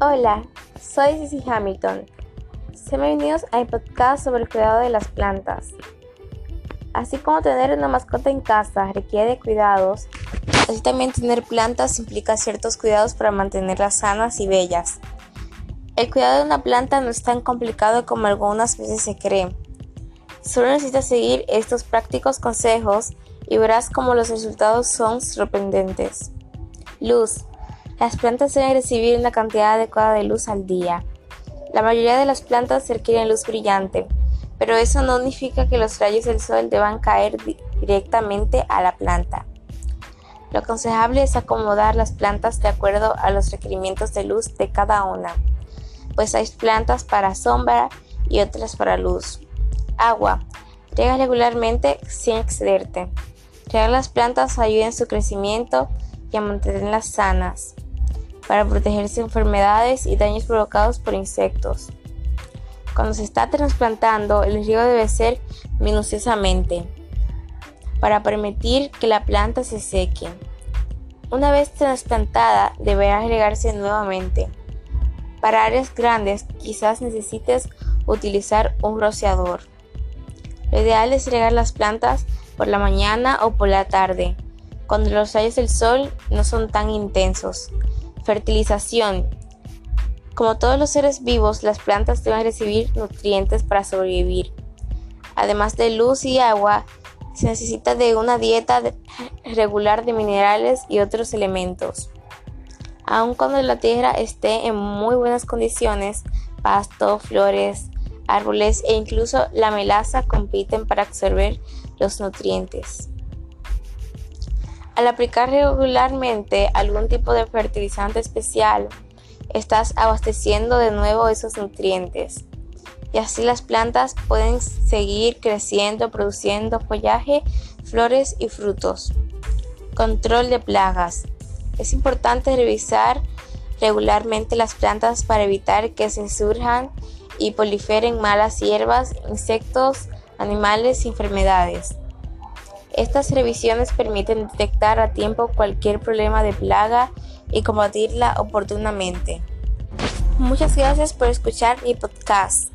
Hola, soy Cici Hamilton. Sean bienvenidos a mi podcast sobre el cuidado de las plantas. Así como tener una mascota en casa requiere cuidados, así también tener plantas implica ciertos cuidados para mantenerlas sanas y bellas. El cuidado de una planta no es tan complicado como algunas veces se cree. Solo necesitas seguir estos prácticos consejos y verás cómo los resultados son sorprendentes. Luz. Las plantas deben recibir una cantidad adecuada de luz al día. La mayoría de las plantas requieren luz brillante, pero eso no significa que los rayos del sol deban caer directamente a la planta. Lo aconsejable es acomodar las plantas de acuerdo a los requerimientos de luz de cada una, pues hay plantas para sombra y otras para luz. Agua. Riega regularmente sin excederte. Regar las plantas ayuda en su crecimiento y a mantenerlas sanas para protegerse de enfermedades y daños provocados por insectos. Cuando se está trasplantando, el riego debe ser minuciosamente para permitir que la planta se seque. Una vez trasplantada, deberá regarse nuevamente. Para áreas grandes, quizás necesites utilizar un rociador. Lo ideal es regar las plantas por la mañana o por la tarde, cuando los rayos del sol no son tan intensos. Fertilización. Como todos los seres vivos, las plantas deben recibir nutrientes para sobrevivir. Además de luz y agua, se necesita de una dieta regular de minerales y otros elementos. Aun cuando la tierra esté en muy buenas condiciones, pasto, flores, árboles e incluso la melaza compiten para absorber los nutrientes. Al aplicar regularmente algún tipo de fertilizante especial, estás abasteciendo de nuevo esos nutrientes y así las plantas pueden seguir creciendo, produciendo follaje, flores y frutos. Control de plagas. Es importante revisar regularmente las plantas para evitar que se surjan y proliferen malas hierbas, insectos, animales y enfermedades. Estas revisiones permiten detectar a tiempo cualquier problema de plaga y combatirla oportunamente. Muchas gracias por escuchar mi podcast.